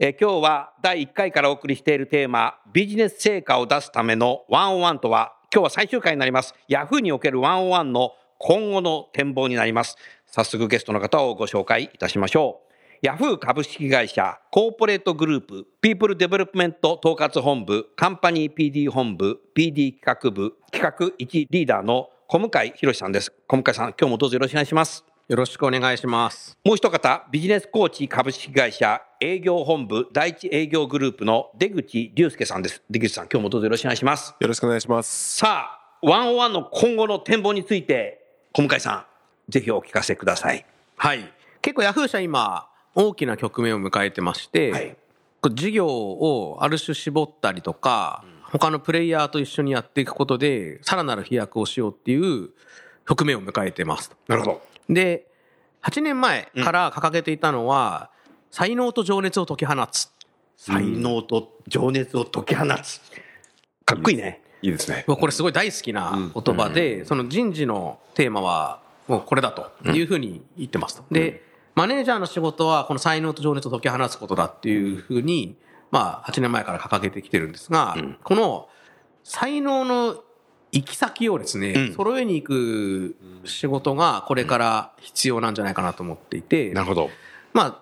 え今日は第1回からお送りしているテーマビジネス成果を出すためのワンオンワンとは今日は最終回になります。ヤフーにおけるワンオンワンの今後の展望になります。早速ゲストの方をご紹介いたしましょう。ヤフー株式会社コーポレートグループピープルデベロップメント統括本部カンパニー PD 本部 PD 企画部企画1リーダーの小向井博さんです。小向井さん今日もどうぞよろしくお願いします。よろしくお願いします。もう一方、ビジネスコーチ株式会社営業本部第一営業グループの出口隆介さんです。出口さん、今日もどうぞよろしくお願いします。よろしくお願いします。さあ、ワンオンワンの今後の展望について、小向井さん、ぜひお聞かせください。はい。結構ヤフー社今、大きな局面を迎えてまして、はいこう事業をある種絞ったりとか、他のプレイヤーと一緒にやっていくことで、さらなる飛躍をしようっていう局面を迎えてます。なるほど。で、8年前から掲げていたのは、才能と情熱を解き放つ。才能と情熱を解き放つ。かっこいいね。いいですね。これすごい大好きな言葉で、その人事のテーマはもうこれだというふうに言ってますと。で、マネージャーの仕事はこの才能と情熱を解き放つことだっていうふうに、まあ8年前から掲げてきてるんですが、この才能の行き先をですね、揃えに行く仕事がこれから必要なんじゃないかなと思っていて、なるほど。まあ、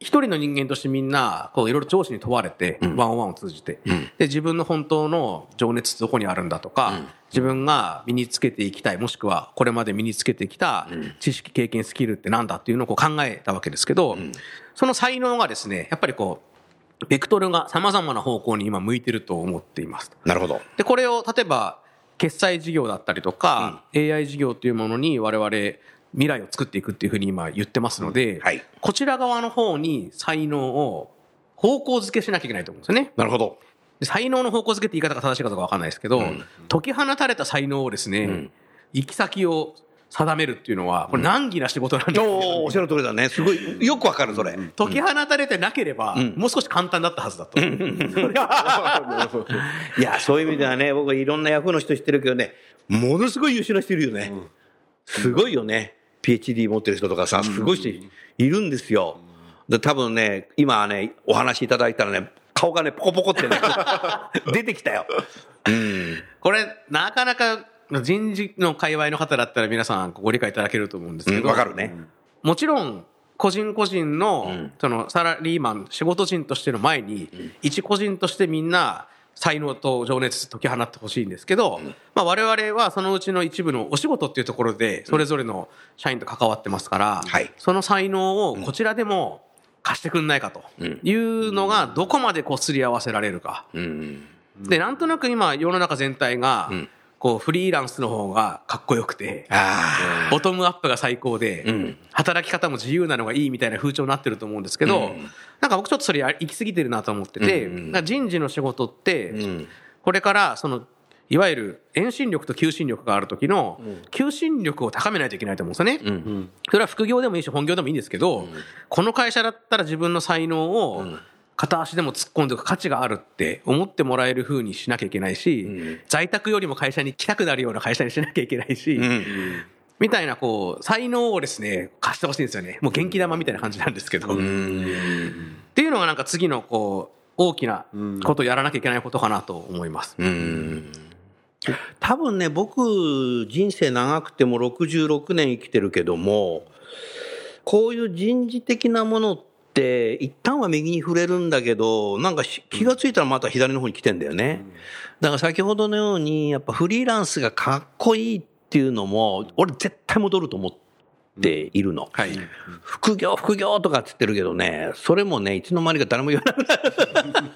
一人の人間としてみんな、こう、いろいろ上司に問われて、ワンオンワンを通じて、で、自分の本当の情熱どこにあるんだとか、自分が身につけていきたい、もしくはこれまで身につけてきた知識、経験、スキルってなんだっていうのをこう考えたわけですけど、その才能がですね、やっぱりこう、ベクトルが様々な方向に今向いてると思っています。なるほど。で、これを例えば、決済事業だったりとか、AI 事業っていうものに我々未来を作っていくっていうふうに今言ってますので、はいこちら側の方に才能を方向づけしなきゃいけないと思うんですよね。なるほど。で才能の方向づけって言い方が正しいかどうかわかんないですけど、解き放たれた才能をですね、行き先を定めるっていうのは、これ難儀な仕事なんですよ。おーおっしゃる通りだね。すごい、よくわかる、それ。解き放たれてなければ、もう少し簡単だったはずだと。いや、そういう意味ではね、僕いろんなヤフーの人知ってるけどね、ものすごい優秀な人いるよね。すごいよね。PhD 持ってる人とかさ、すごい人いるんですよ。で、多分ね、今はね、お話いただいたらね、顔がね、ポコポコってね、出てきたよ。これ、なかなか人事の界隈の方だったら皆さんご理解いただけると思うんですけど、かるね。もちろん、個人個人の、そのサラリーマン、仕事人としての前に、一個人としてみんな、才能と情熱解き放ってほしいんですけど、まあ我々はそのうちの一部のお仕事っていうところで、それぞれの社員と関わってますから、はい。その才能をこちらでも貸してくんないかというのが、どこまでこうすり合わせられるか。で、なんとなく今世の中全体が、こうフリーランスの方がかっこよくて、あボトムアップが最高で、働き方も自由なのがいいみたいな風潮になってると思うんですけど、なんか僕ちょっとそれや行き過ぎてるなと思ってて、だから人事の仕事って、これからその、いわゆる遠心力と求心力がある時の、求心力を高めないといけないと思うんですよね。それは副業でもいいし本業でもいいんですけど、この会社だったら自分の才能を片足でも突っ込んでおく価値があるって思ってもらえる風にしなきゃいけないし、在宅よりも会社に来たくなるような会社にしなきゃいけないし、みたいなこう、才能をですね、貸してほしいんですよね。もう元気玉みたいな感じなんですけど。っていうのがなんか次のこう、大きなことをやらなきゃいけないことかなと思います。多分ね、僕、人生長くても66年生きてるけども、こういう人事的なものって、一旦は右に触れるんだけど、なんかし気がついたらまた左の方に来てんだよね。だから先ほどのように、やっぱフリーランスがかっこいいっっていうのも、俺絶対戻ると思っているの。はい。副業、副業とかって言ってるけどね、それもね、いつの間にか誰も言わなくなる。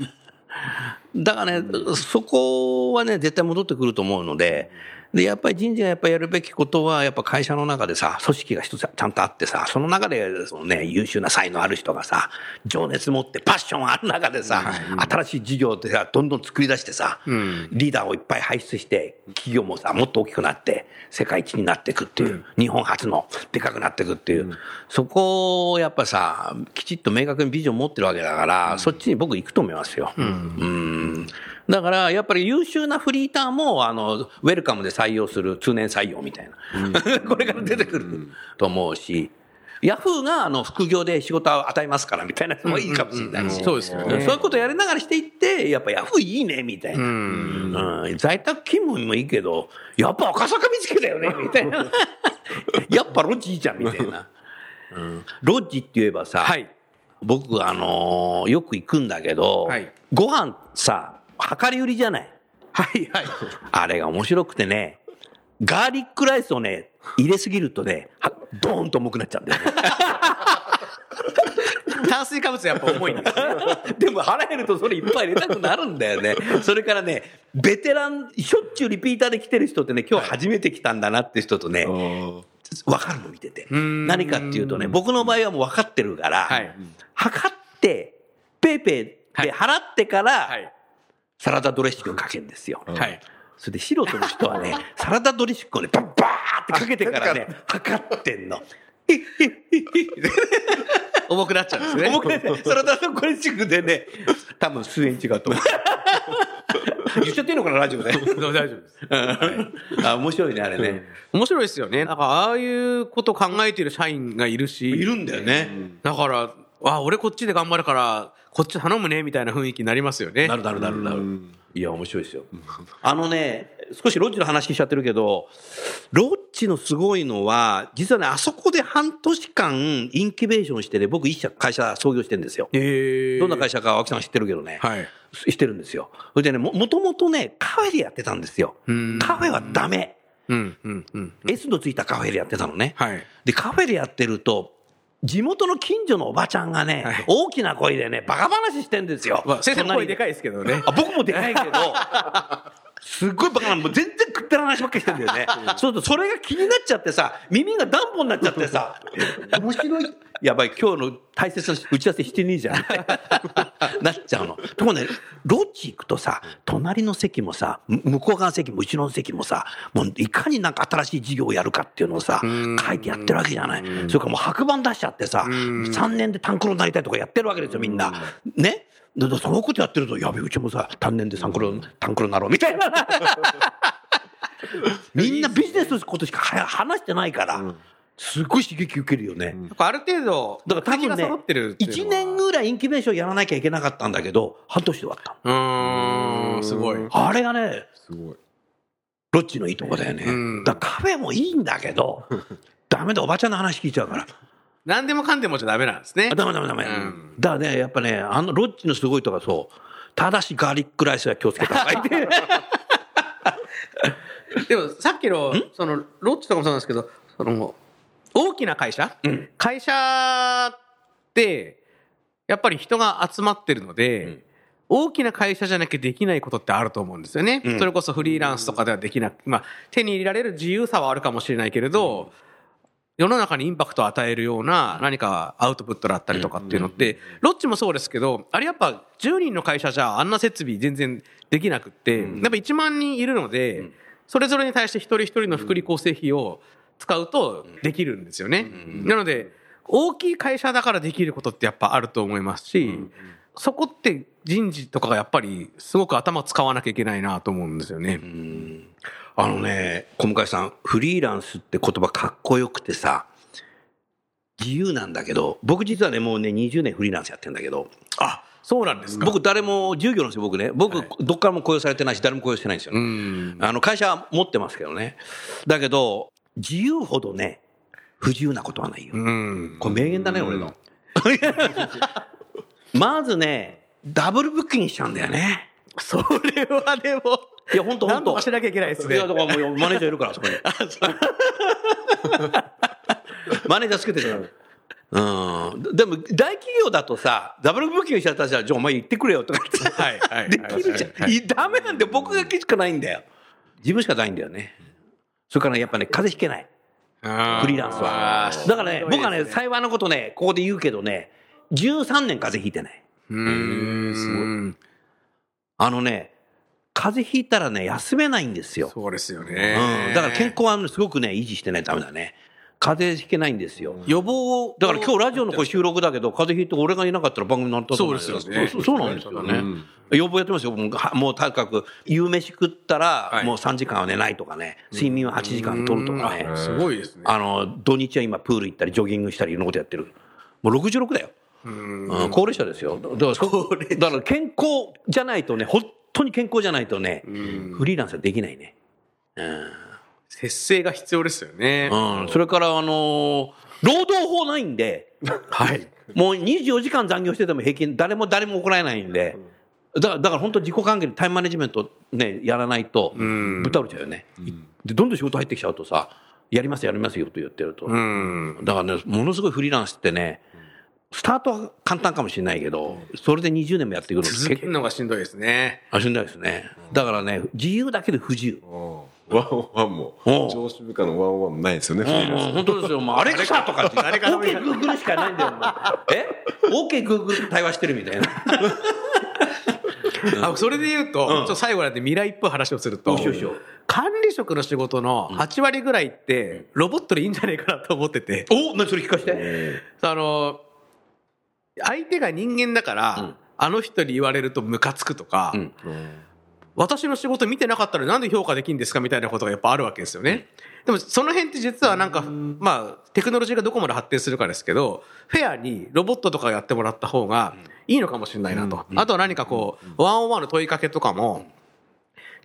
だからね、そこはね、絶対戻ってくると思うので、で、やっぱり人事がやっぱりやるべきことは、やっぱ会社の中でさ、組織が一つちゃんとあってさ、その中で、そのね、優秀な才能ある人がさ、情熱持ってパッションある中でさ、新しい事業ってさ、どんどん作り出してさ、リーダーをいっぱい輩出して、企業もさ、もっと大きくなって、世界一になっていくっていう、日本初のでかくなっていくっていう、そこをやっぱさ、きちっと明確にビジョン持ってるわけだから、そっちに僕行くと思いますよ。うん。だから、やっぱり優秀なフリーターも、あの、ウェルカムで採用する通年採用みたいな。これから出てくると思うし、ヤフーがあの副業で仕事を与えますからみたいなのもいいかもしれないし。そうですよね。そういうことやりながらしていって、やっぱヤフーいいね、みたいな。うん在宅勤務もいいけど、やっぱ赤坂見つけだよね、みたいな。やっぱロッジいいじゃん、みたいな。うんロッジって言えばさ、はい。僕、あのーよく行くんだけど、はいご飯さ、量り売りじゃない？はい、はい。あれが面白くてね、ガーリックライスをね、入れすぎるとね、はドーンと重くなっちゃうんだよね。炭水化物やっぱ重いんですね。でも腹減るとそれいっぱい入れたくなるんだよね。それからね、ベテラン、しょっちゅうリピーターで来てる人ってね、今日初めて来たんだなって人とね、わかるの見てて。ん何かっていうとね、僕の場合はもう分かってるから、はい測って、ペイペイで払ってから、はい。サラダドレッシングをかけるんですよ。はい。それで素人の人はね、サラダドレッシングをね、バッバーってかけてからね、測ってんの。重くなっちゃうんですね。重くね、サラダドレッシングでね、多分数円違うと思う。言っちゃっていいのかな、ラジオで。大丈夫です。あ、面白いね、あれね。面白いですよね。なんか、ああいうこと考えてる社員がいるし。いるんだよね。だから、あ、俺こっちで頑張るから、こっち頼むね、みたいな雰囲気になりますよね。なるなるなるなる。いや、面白いですよ。あのね、少しロッチの話しちゃってるけど、ロッチのすごいのは、実はね、あそこで半年間インキュベーションしてね、僕一社会社創業してるんですよ。どんな会社か青木さん知ってるけどね。はい。してるんですよ。それでね、も、もともとね、カフェでやってたんですよん。カフェはダメ。うん、うん、うん。S のついたカフェでやってたのね。はい。で、カフェでやってると、地元の近所のおばちゃんがね、はい大きな声でね、バカ話してんですよ。まあ、先生隣声でかいですけどね。あ僕もでかいけど、すっごいバカな、もう全然食ってら話ばっかりしてんだよね。そうすると、それが気になっちゃってさ、耳が暖房になっちゃってさ、面白い。やばい、今日の大切な打ち合わせしてねえじゃん。なっちゃうの。ところね、ロッジ行くとさ、隣の席もさ、む向こう側の席も後ろの席もさ、もういかになんか新しい事業をやるかっていうのをさ、書いてやってるわけじゃない。それからもう白板出しちゃってさ、3年でタンクロになりたいとかやってるわけですよ、みんな。ね？だからそういうことやってると、やべ、うちもさ、単年でタンクロ、タンクロになろうみたいな。みんなビジネスのことしかは話してないから、すごい刺激受けるよね。やっぱある程度、だから多分ね敵が揃ってるっていうのは1年ぐらいインキュベーションやらなきゃいけなかったんだけど、半年で終わったの。うーん、すごい。あれがね、すごい。ロッチのいいとこだよね。うんだからカフェもいいんだけど、ダメだ、おばちゃんの話聞いちゃうから。何でもかんでもじゃダメなんですねあ。ダメダメダメ。うんだからね、やっぱね、あのロッチのすごいとこはそう、ただしガーリックライスは気をつけた方がいい。でもさっきの、その、ロッチとかもそうなんですけど、その、大きな会社、うん会社って、やっぱり人が集まってるので、大きな会社じゃなきゃできないことってあると思うんですよね。うんそれこそフリーランスとかではできなく、まあ、手に入れられる自由さはあるかもしれないけれど、世の中にインパクトを与えるような何かアウトプットだったりとかっていうのって、ロッチもそうですけど、あれやっぱ10人の会社じゃあんな設備全然できなくって、やっぱ1万人いるので、それぞれに対して一人一人の福利厚生費を使うとできるんですよね。なので、大きい会社だからできることってやっぱあると思いますし、そこって人事とかがやっぱりすごく頭使わなきゃいけないなと思うんですよね。あのね、小向さん、フリーランスって言葉かっこよくてさ、自由なんだけど、僕実はね、もうね、20年フリーランスやってんだけど、あ、そうなんですか。僕誰も従業なんですよ、僕ね。僕、どっからも雇用されてないし、誰も雇用してないんですようね。ん。あの、会社は持ってますけどね。だけど、自由ほどね、不自由なことはないよ。うん。これ名言だね、俺の。まずね、ダブルブッキングしちゃうんだよね。それはでも、いや、本当本当しなきゃいけないですねいや、だからもうマネージャーいるから、そこに。マネージャーつけてるうん。でも、大企業だとさ、ダブルブッキングしちゃったらじゃあ、お前言ってくれよとかって。はいはいできるじゃん。はいいダメなんだよ。僕だけしかないんだよ。自分しかないんだよね。それからやっぱね、風邪ひけない。フリーランスは。だからね、僕はね、幸いなことね、ここで言うけどね、13年風邪ひいてない。うーん。あのね、風邪ひいたらね、休めないんですよ。そうですようん。ね。だから健康はねすごくね、維持してないとダメだね。風邪ひけないんですよ。予防を。だから今日ラジオの収録だけど、風邪ひいて俺がいなかったら番組になったと思そうですよねそうそうなんですよね。うん予防やってますよ。もうはもうとにかく、夕飯食ったらは、いもう3時間は寝ないとかね、睡眠は8時間取るとかねすごいですね。あの、土日は今プール行ったり、ジョギングしたり、いろんなことやってる。もう66だよ。うんうん高齢者ですよ。だからそ、だから健康じゃないとね、本当に健康じゃないとね、うんフリーランスはできないね。節制が必要ですよね。うん。それから、あのー労働法ないんで、はい。もう24時間残業してても平均、誰も誰も怒られないんで、だからだから本当自己管理、タイムマネジメントね、やらないと、んぶっ倒れちゃうよね。で、どんどん仕事入ってきちゃうとさ、やりますやりますよと言ってると。うん。だからね、ものすごいフリーランスってね、スタートは簡単かもしれないけど、それで20年もやっていくのって続けるのがしんどいですね。あしんどいですね。だからね、自由だけで不自由。ワンオンワンも上司部下のワンオンワンもないですよね本当ですよ。もうアレクサとかって、あれから OK Google しかないんだよ。もうえ ?OK Google と対話してるみたいな。あそれで言うと、ちょっと最後なんで未来っぽい話をすると管理職の仕事の8割ぐらいって、ロボットでいいんじゃないかなと思ってて、お何それ聞かして。あの、相手が人間だから、うん。あの人に言われるとムカつくとか、うん。私の仕事見てなかったらなんで評価できるんですかみたいなことがやっぱあるわけですよね。でもその辺って実はなんか、まあ、テクノロジーがどこまで発展するかですけど、フェアにロボットとかやってもらった方がいいのかもしれないなと。あとは何かこう、ワンオンワンの問いかけとかも、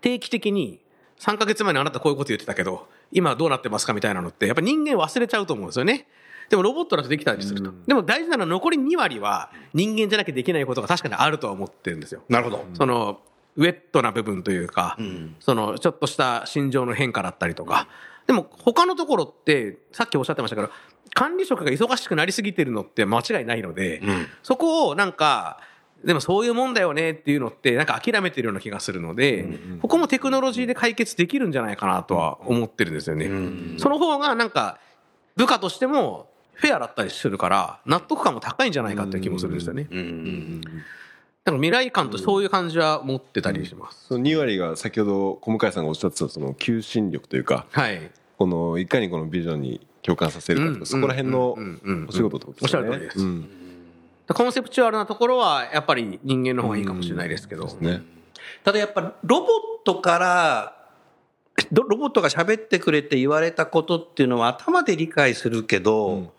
定期的に3ヶ月前にあなたこういうこと言ってたけど、今はどうなってますかみたいなのって、やっぱ人間忘れちゃうと思うんですよね。でもロボットだとできたりすると。でも大事なのは残り2割は人間じゃなきゃできないことが確かにあるとは思ってるんですよ。なるほど。その、ウェットな部分というか、その、ちょっとした心情の変化だったりとか。でも、他のところって、さっきおっしゃってましたけど、管理職が忙しくなりすぎてるのって間違いないので、んそこをなんか、でもそういうもんだよねっていうのって、なんか諦めてるような気がするので、ここもテクノロジーで解決できるんじゃないかなとは思ってるんですよね。その方がなんか、部下としても、フェアだったりするから、納得感も高いんじゃないかっていう気もするんですよね。うん。だから未来感とそういう感じは持ってたりします。その2割が先ほど小向井さんがおっしゃってたその求心力というかはい。このいかにこのビジョンに共感させるかとか、そこら辺のお仕事ってことですよね。おっしゃる通りですうんコンセプチュアルなところは、やっぱり人間の方がいいかもしれないですけど。ね。ただやっぱロボットから、ロロボットが喋ってくれて言われたことっていうのは頭で理解するけど、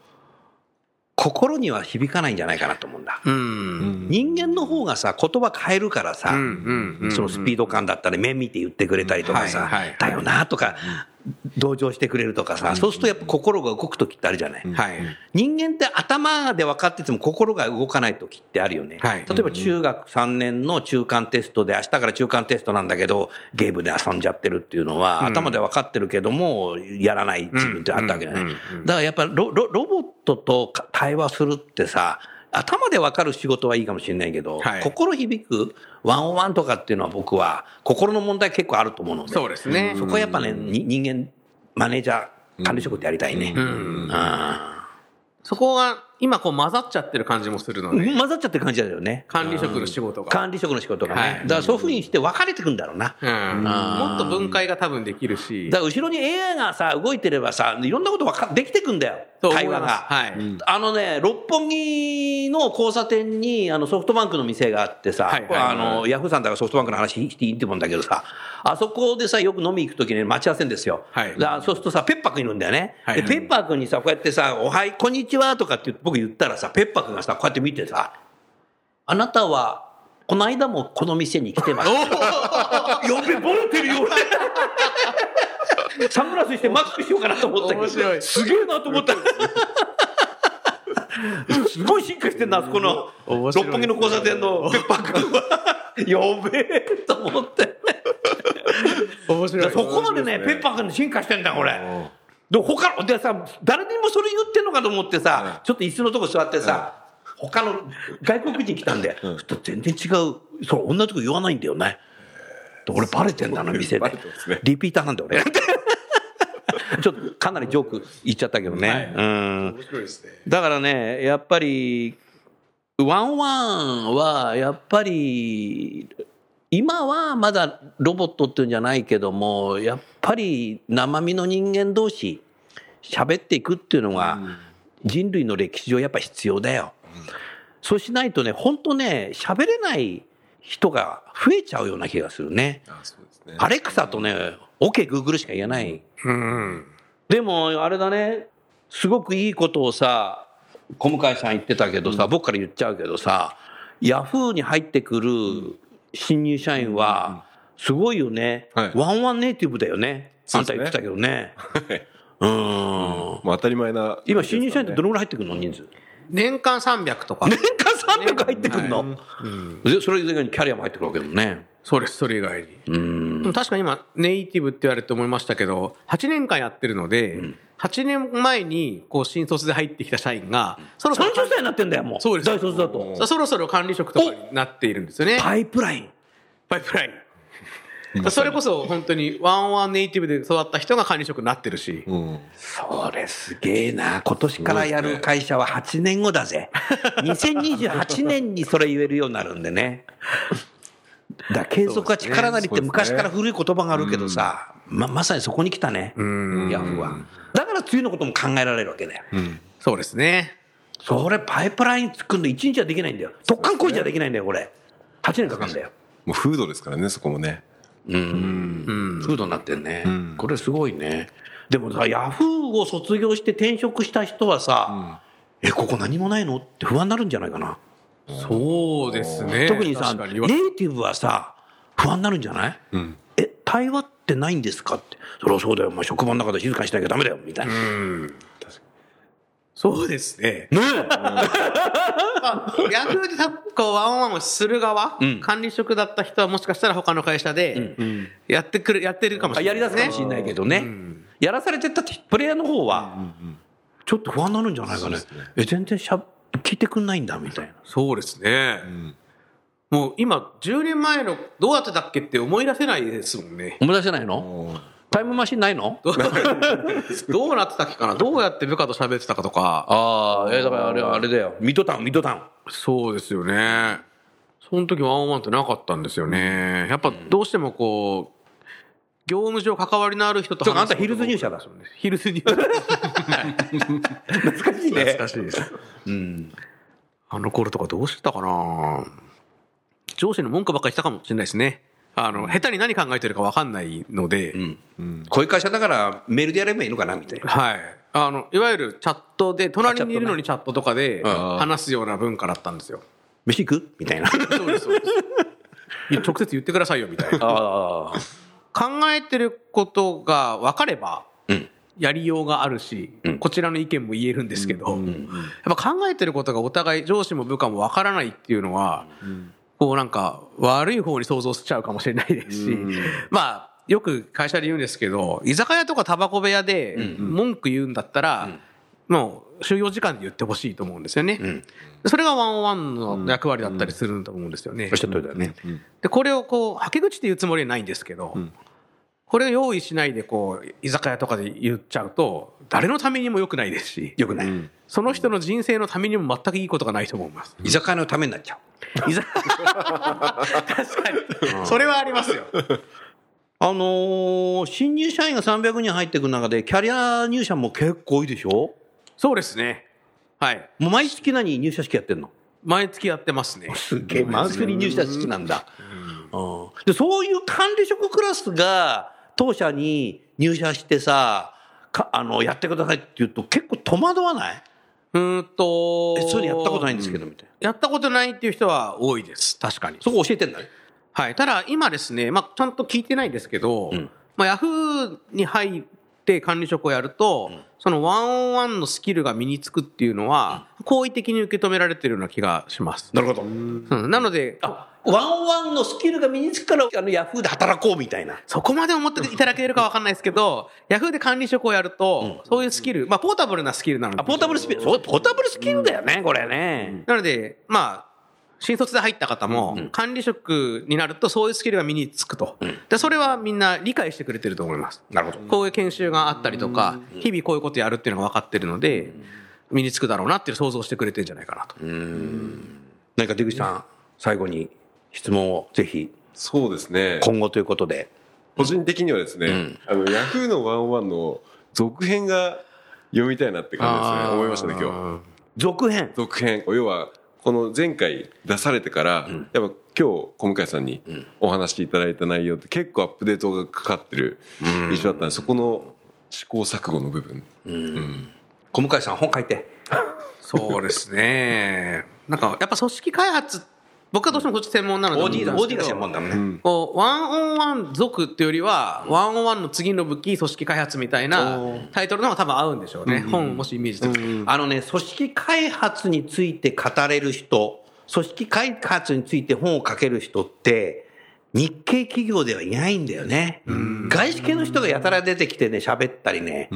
心には響かないんじゃないかなと思うんだ。うん。人間の方がさ、言葉変えるからさ、うんうんうんそのスピード感だったり、目見て言ってくれたりとかさ、はいはいだよなとか、同情してくれるとかさ、そうするとやっぱ心が動く時ってあるじゃない。はい。人間って頭で分かってても心が動かない時ってあるよね。はい。例えば中学3年の中間テストで明日から中間テストなんだけど、ゲームで遊んじゃってるっていうのは、頭で分かってるけども、やらない自分ってあったわけじゃない。うん。うん。うん。だからやっぱりロロロボットと対話するってさ、頭で分かる仕事はいいかもしれないけど、はい。心響くワンオンワンとかっていうのは僕は心の問題結構あると思うので、そうですね。そこはやっぱね、に人間、マネージャー、管理職ってやりたいね。うん。あそこが、今こう混ざっちゃってる感じもするので、ー混ざっちゃってる感じだよね。管理職の仕事が。管理職の仕事がね。はいだからそういうふうにして分かれてくんだろうな。うん。もっと分解が多分できるし。だから後ろに AI がさ、動いてればさ、いろんなことわかできてくんだよ。会話が。はい。あのね、六本木の交差点にあのソフトバンクの店があってさ、はいはいはいあのヤフーさんだからソフトバンクの話していいってもんだけどさ、あそこでさ、よく飲み行くときに待ち合わせんですよ。はいそうするとさ、ペッパー君いるんだよね。はいで、ペッパー君にさ、こうやってさ、おはい、こんにちはとかって僕言ったらさ、ペッパー君がさ、こうやって見てさ、あなたは、この間もこの店に来てました。やべ てるよ、俺。サングラスしてマスクしようかなと思ったけど。すげえなと思った。すごい進化してんな、あそこの、六本木の交差点のペッパー君は。やべえと思って。面白い。そこまでね、ペッパー君進化してんだ、これ。で、他の、でさ、誰にもそれ言ってんのかと思ってさ、ちょっと椅子のとこ座ってさ、他の外国人来たんで、ちょっと全然違う、そう、同じこと言わないんだよね。で俺バレてんだな、店でね。リピーターなんだよ、俺。ちょっとかなりジョーク言っちゃったけどね。うん。面白いですね。だからね、やっぱり、ワンワンは、やっぱり、今はまだロボットっていうんじゃないけども、やっぱり生身の人間同士、喋っていくっていうのが、人類の歴史上やっぱ必要だよ。そうしないとね、本当ね、喋れない人が増えちゃうような気がするね。あそうですね。アレクサとね、OK、Google しか言えない。うん。でも、あれだね、すごくいいことをさ、小向井さん言ってたけどさ、僕から言っちゃうけどさ、ヤフーに入ってくる新入社員は、すごいよね、はいワンワンネイティブだよね。あんた言ってたけどね。はい。うん。もう当たり前な。今、新入社員ってどのぐらい入ってくるの人数？年間300とか。年間300入ってくるの、でそれ以外にキャリアも入ってくるわけだもんね。そうです、それ以外に。うん。でも確かに今、ネイティブって言われて思いましたけど、8年間やってるので、8年前に、こう、新卒で入ってきた社員が、そろそろ、30歳になってんだよ、もう。そうです大卒だと。そろそろ管理職とかになっているんですよね。パイプライン。パイプライン。それこそ本当にワンワンネイティブで育った人が管理職になってるし。うん。それすげえな。今年からやる会社は8年後だぜ。2028年にそれ言えるようになるんでね。だから継続は力なりって昔から古い言葉があるけどさ、ま、まさにそこに来たね。ヤフーは。だから次のことも考えられるわけだよ。そうですね。それパイプライン作るの1日はできないんだよ。特貫工事はできないんだよ、これ。8年かかるんだよ。もうフードですからね、そこもね。うん。フードになってんね。これすごいね。でもさ、ヤフーを卒業して転職した人はさ、え、ここ何もないの？って不安になるんじゃないかな。そうですね。特にさ、ネイティブはさ、不安になるんじゃない？うん。え、対話ってないんですかって。そりゃそうだよ。まあ、職場の中で静かにしなきゃダメだよ。みたいな。ねそうですね。え。ヤフーでたこうワンワンをする側、ん管理職だった人はもしかしたら他の会社でやってくる、やってるかもしれないね。りだすかもしれないけどね。やらされてたプレイヤーの方は、ちょっと不安になるんじゃないかね。え、全然しゃ、聞いてくんないんだ、みたいな。そうですね。もう今、10年前のどうやってたっけって思い出せないですもんね。思い出せないの？タイムマシンないの？どうなってたっけかな？どうやって部下と喋ってたかとか。ああ、え、だからあれ、あれだよ。ミッドタウン、ミッドタウン。そうですよね。その時ワンワンってなかったんですよね。やっぱどうしてもこう、業務上関わりのある人と話すあんたヒルズ入社だ。ヒルズ入社。懐かしい懐かしいです。うん。あの頃とかどうしてたかな？上司の文句ばっかりしたかもしれないですね。あの、下手に何考えてるか分かんないので、こういう会社だからメールでやればいいのかなみたいな。はい。あの、いわゆるチャットで、隣にいるのにチャットとかでうん話すような文化だったんですよ。飯行くみたいな。そうです、そうです。直接言ってくださいよ、みたいな。ああ。考えてることが分かれば、うん。やりようがあるし、うん。こちらの意見も言えるんですけど、やっぱ考えてることがお互い上司も部下も分からないっていうのは、こうなんか悪い方に想像しちゃうかもしれないですし、まあ、よく会社で言うんですけど、居酒屋とかタバコ部屋で文句言うんだったら、もう就業時間で言ってほしいと思うんですよね。んそれがワンワンの役割だったりすると思うんですよね。ね。で、これをこう、はけ口って言うつもりはないんですけど、これを用意しないでこう、居酒屋とかで言っちゃうと、誰のためにも良くないですし、よくない。その人の人生のためにも全くいいことがないと思います。居酒屋のためになっちゃう。居酒 確かに。それはありますよ。あのー新入社員が300人入ってくる中で、キャリア入社も結構多いでしょ？そうですね。はい。もう毎月何入社式やってんの？毎月やってますね。すげえ、マンスリー入社式なんだ。うんで、そういう管理職クラスが当社に入社してさ、かあの、やってくださいって言うと結構戸惑わない？うーんと。え、そういうのやったことないんですけど、みたいな。やったことないっていう人は多いです。確かに。そこ教えてんだね。はい。ただ、今ですね、まあ、ちゃんと聞いてないんですけど、んまあ、ヤフーに入って管理職をやると、そのワンオンワンのスキルが身につくっていうのは、好意的に受け止められてるような気がします。なるほど。うんなので、あ、ワンワンのスキルが身につくから、あの、ヤフーで働こうみたいな。そこまで思っていただけるかわかんないですけど、ヤフーで管理職をやると、そういうスキル、まあ、ポータブルなスキルなので。あ、ポータブルスキル、そう、ポータブルスキルだよね、これね。なので、まあ、新卒で入った方も、管理職になるとそういうスキルが身につくと。で、それはみんな理解してくれてると思います。なるほど。こういう研修があったりとか、日々こういうことやるっていうのが分かってるので、身につくだろうなっていう想像してくれてるんじゃないかなと。何か出口さん、最後に質問をぜひ、そうですね。今後ということで。個人的にはですね、あの、ヤフーのワンワンの続編が読みたいなって感じですね。思いましたね、今日。続編？続編。要は、この前回出されてから、やっぱ今日小向井さんにお話しいただいた内容って結構アップデートがかかってる印象だったんで、そこの試行錯誤の部分。小向井さん本書いて。そうですね。なんか、やっぱ組織開発、僕はどうしてもこっち専門なので。OD だ、OD が専門だもんね。こう、ワンオンワン族っていうよりは、ワンオンワンの次の武器、組織開発みたいなタイトルの方が多分合うんでしょうね。本、もしイメージすると。あのね、組織開発について語れる人、組織開発について本を書ける人って、日系企業ではいないんだよね。外資系の人がやたら出てきてね、喋ったりね。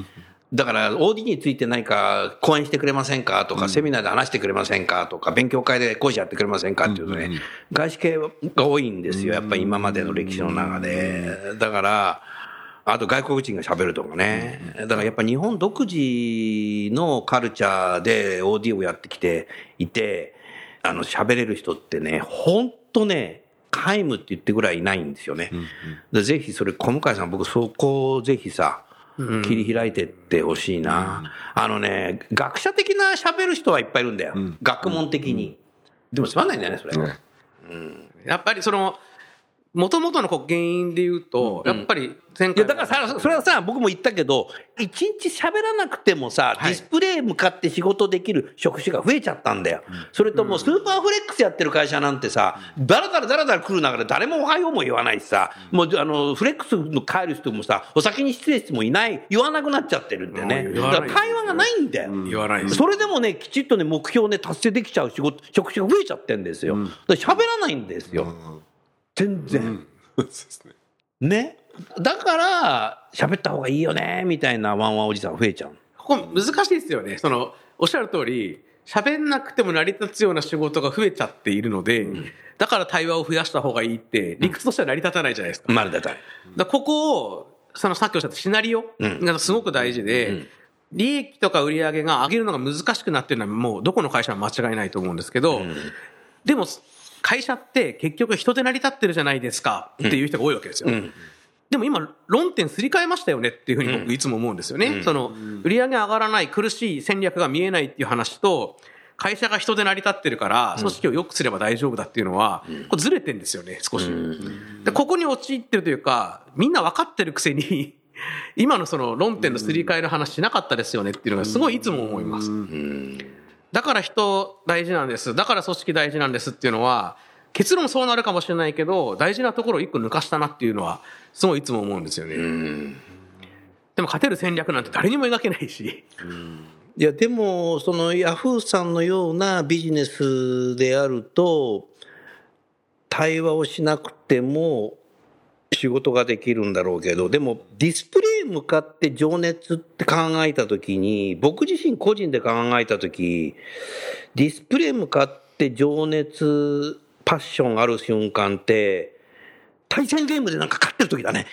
だから、OD について何か講演してくれませんかとか、セミナーで話してくれませんかとか、勉強会で講師やってくれませんかっていうとね、外資系が多いんですよ。やっぱり今までの歴史の中で。だから、あと外国人が喋るとかね。だからやっぱ日本独自のカルチャーで OD をやってきていて、あの喋れる人ってね、ほんとね、皆無って言ってぐらいいないんですよね。でぜひそれ、小向井さん僕そこをぜひさ、切り開いてってほしいな、あのね、学者的な喋る人はいっぱいいるんだよ。学問的に。でもつまんないんだよね、それ。やっぱりその、もともとの原因で言うと、やっぱりだからさ、それはさ、僕も言ったけど、一日喋らなくてもさ、はいディスプレイ向かって仕事できる職種が増えちゃったんだよ。それともうスーパーフレックスやってる会社なんてさ、だらだらだらだら来る中で誰もおはようも言わないしさ、もうあの、フレックスの帰る人もさ、お先に失礼してもいない、言わなくなっちゃってるんだよね。だから会話がないんだよ。言わない。それでもね、きちっとね、目標ね、達成できちゃう仕事、職種が増えちゃってんですよ。喋らないんですよ。全然。そうですね。ね。だから、喋った方がいいよね、みたいなワンワンおじさん増えちゃう。ここ難しいですよね。その、おっしゃる通り、喋んなくても成り立つような仕事が増えちゃっているので、だから対話を増やした方がいいって、理屈としては成り立たないじゃないですか。まるでたい。だここを、そのさっきおっしゃったシナリオがすごく大事で、利益とか売り上げが上げるのが難しくなってるのはもうどこの会社も間違いないと思うんですけど、でも会社って結局人で成り立ってるじゃないですかっていう人が多いわけですよ。でも今、論点すり替えましたよねっていうふうに僕いつも思うんですよね。その、売り上げ上がらない苦しい戦略が見えないっていう話と、会社が人で成り立ってるから、組織を良くすれば大丈夫だっていうのは、これずれてんですよね、少し。でここに陥ってるというか、みんな分かってるくせに、今のその論点のすり替えの話しなかったですよねっていうのがすごいいつも思います。だから人大事なんです。だから組織大事なんですっていうのは、結論そうなるかもしれないけど、大事なところを一個抜かしたなっていうのは、すごいいつも思うんですよね。でも勝てる戦略なんて誰にも描けないし。いや、でも、そのヤフーさんのようなビジネスであると、対話をしなくても仕事ができるんだろうけど、でもディスプレイ向かって情熱って考えたときに、僕自身個人で考えたとき、ディスプレイ向かって情熱、パッションある瞬間って、対戦ゲームでなんか勝ってる時だね。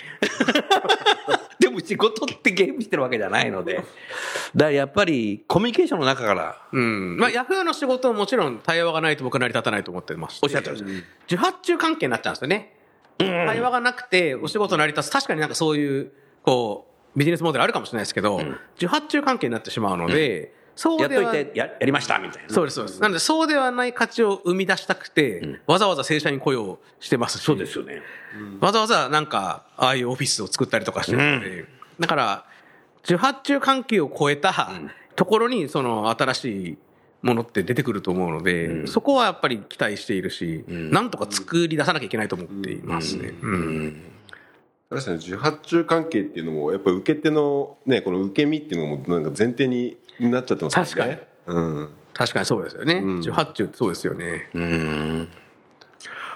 でも仕事ってゲームしてるわけじゃないので。だからやっぱりコミュニケーションの中から、うん。まあ、ヤフーの仕事ももちろん対話がないと僕は成り立たないと思ってます。おっしゃってます。受発注関係になっちゃうんですよね。対話がなくてお仕事成り立つ。確かになんかそういう、こう、ビジネスモデルあるかもしれないですけど、受発注関係になってしまうので、そうやっではといてややりましたみたいな。そうです、そうです。なので、そうではない価値を生み出したくて、わざわざ正社員雇用してますし。そうですよね。わざわざなんか、ああいうオフィスを作ったりとかしてるので、だから、受発注関係を超えたところに、その新しいものって出てくると思うので、そこはやっぱり期待しているし、なんとか作り出さなきゃいけないと思っていますね。うん。確かに受発注関係っていうのもやっぱ受け手のねこの受け身っていうのもなんか前提になっちゃってます確かに。うん。確かにそうですよね。受発注ってそうですよね。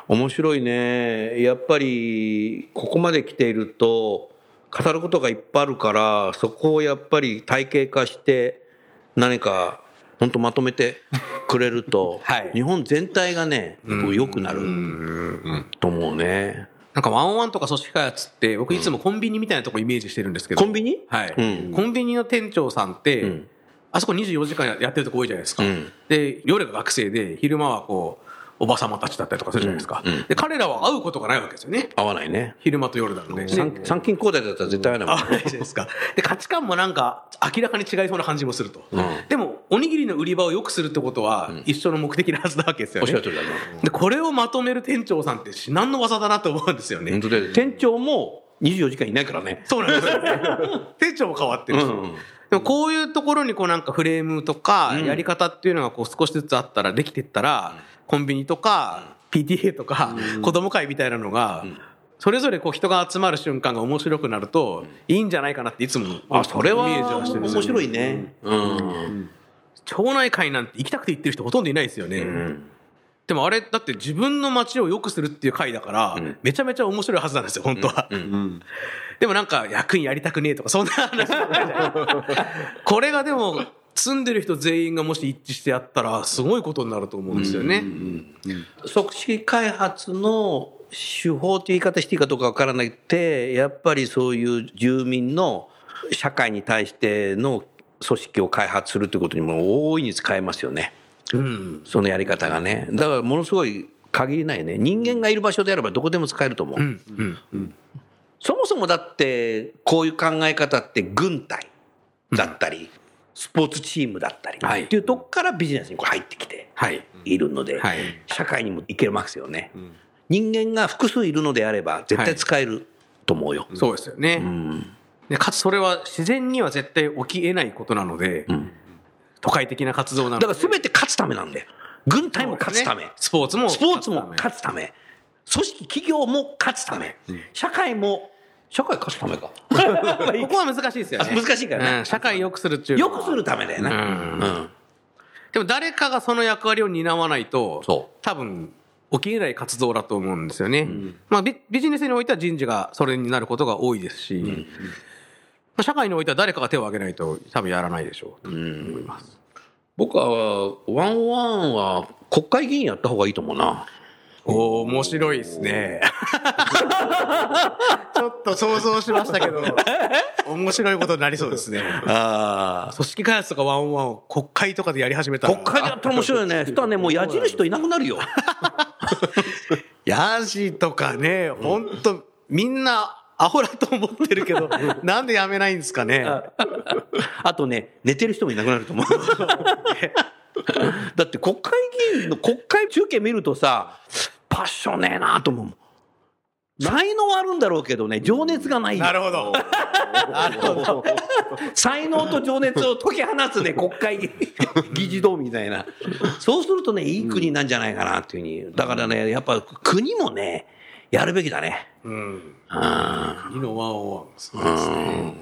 面白いね。やっぱり、ここまで来ていると、語ることがいっぱいあるから、そこをやっぱり体系化して、何か、本当まとめてくれると、はい日本全体がね、良くなると思うね。なんかワンワンとか組織開発って、僕いつもコンビニみたいなとこイメージしてるんですけど。コンビニ？はい。うんコンビニの店長さんって、んあそこ24時間やってるとこ多いじゃないですか。うんで、夜が学生で、昼間はこう、おばさまたちだったりとかするじゃないですか。うんうんで、彼らは会うことがないわけですよね。合わないね。昼間と夜なので。参参勤交代だったら絶対合わないもん合わないじゃないですか。で、価値観もなんか明らかに違いそうな感じもすると。うんでも、おにぎりの売り場を良くするってことは、一緒の目的なはずなわけですよね。おっしゃる通りだね。で、これをまとめる店長さんって至難の技だなと思うんですよね。本当で、店長も24時間いないからね。そうなんですよね。店長も変わってるし。うんでもこういうところにこうなんかフレームとかうんやり方っていうのがこう少しずつあったらできてったら、コンビニとか PTA とか子供会みたいなのが、それぞれこう人が集まる瞬間が面白くなるといいんじゃないかなっていつもあ、それはイメージはしてるんですよ面白いね。うん。町内会なんて行きたくて行ってる人ほとんどいないですよね。でもあれだって自分の街を良くするっていう会だから、めちゃめちゃ面白いはずなんですよ、本当は。でもなんか役員やりたくねえとかそんな話 これがでも住んでる人全員がもし一致してやったらすごいことになると思うんですよね。組織開発の手法って言い方していいかどうかわからなくて、やっぱりそういう住民の社会に対しての組織を開発するってことにも大いに使えますよね。うん。そのやり方がね。だからものすごい限りないね。人間がいる場所であればどこでも使えると思う。うん。うん。そもそもだって、こういう考え方って軍隊だったり、スポーツチームだったり、はいっていうとこからビジネスにこう入ってきてはい。いるので、はい社会にもいけますよね。人間が複数いるのであれば、絶対使えると思うよ。そうですよね。でかつそれは自然には絶対起き得ないことなので、都会的な活動なので。だから全て勝つためなんだよ。軍隊も勝つため、スポーツもスポーツも勝つため、組織、企業も勝つため、社会も、社会勝つためか。ここは難しいですよね。あ難しいからね。うん。社会良くするっていうのは。よくするためだよね。うん。うん。でも誰かがその役割を担わないと、そう。多分、起き得ない活動だと思うんですよね。まあビ、ビジネスにおいては人事がそれになることが多いですし、まあ社会においては誰かが手を挙げないと多分やらないでしょうと思います。僕は、ワンワンは国会議員やった方がいいと思うな。おー面白いですね。ちょっと想像しましたけど、面白いことになりそうですね。ああ。組織開発とかワンワンを国会とかでやり始めたら。国会でやったら面白いよね。そしたらね、もう矢印といなくなるよ。ヤジとかね、ほんと、みんな、アホだと思ってるけど、なんでやめないんですかね。あとね、寝てる人もいなくなると思う。だって国会議員の国会中継見るとさ、パッションねえなと思う。才能はあるんだろうけどね、情熱がないよなるほど。なるほど。才能と情熱を解き放つね、国会議 議事堂みたいな。そうするとね、いい国なんじゃないかなっていうふうに。だからね、やっぱ国もね、やるべきだね。うん。あいいのワンワン。そうですね。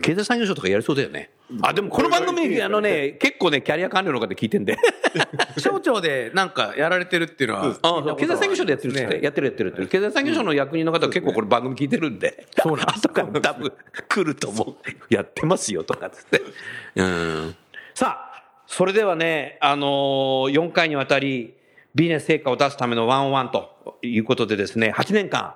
経済産業省とかやりそうだよね。あ、でもこの番組、あのね、結構ね、キャリア官僚の方聞いてんで。省庁でなんかやられてるっていうのは。あ経済産業省でやってるって、やってるやってるやってる。経済産業省の役人の方は結構これ番組聞いてるんで。そうなんです か。多分来ると思う。やってますよとかっつって。うん。さあ、それではね、あのー、4回にわたりビジネス成果を出すためのワンオンワンということでですね、8年間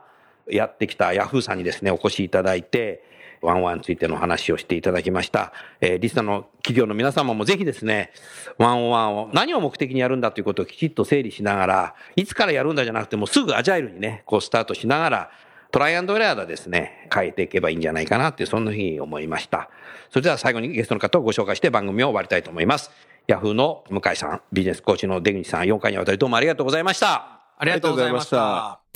やってきたヤフーさんにですね、お越しいただいて、ワンオンワンについての話をしていただきました。えーリスナーの企業の皆様もぜひですね、ワンオンワンを何を目的にやるんだということをきちっと整理しながら、いつからやるんだじゃなくて、もすぐアジャイルにね、こうスタートしながら、トライアンドエラーでですね、変えていけばいいんじゃないかなって、そんなふうに思いました。それでは最後にゲストの方をご紹介して番組を終わりたいと思います。ヤフーの向井さん、ビジネスコーチの出口さん、4回にわたりどうもありがとうございました。ありがとうございました。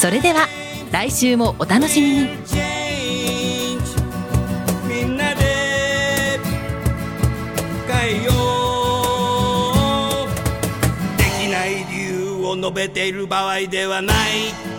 それでは来週もお楽しみにみんなで変えようできない理由を述べている場合ではない